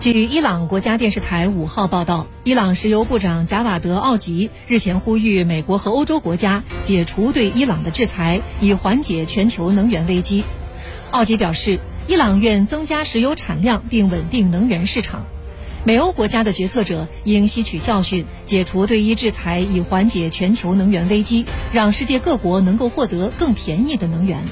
据伊朗国家电视台五号报道伊朗石油部长贾瓦德奥吉日前呼吁美国和欧洲国家解除对伊朗的制裁以缓解全球能源危机。奥吉表示伊朗愿增加石油产量并稳定能源市场。美欧国家的决策者应吸取教训解除对伊制裁以缓解全球能源危机让世界各国能够获得更便宜的能源。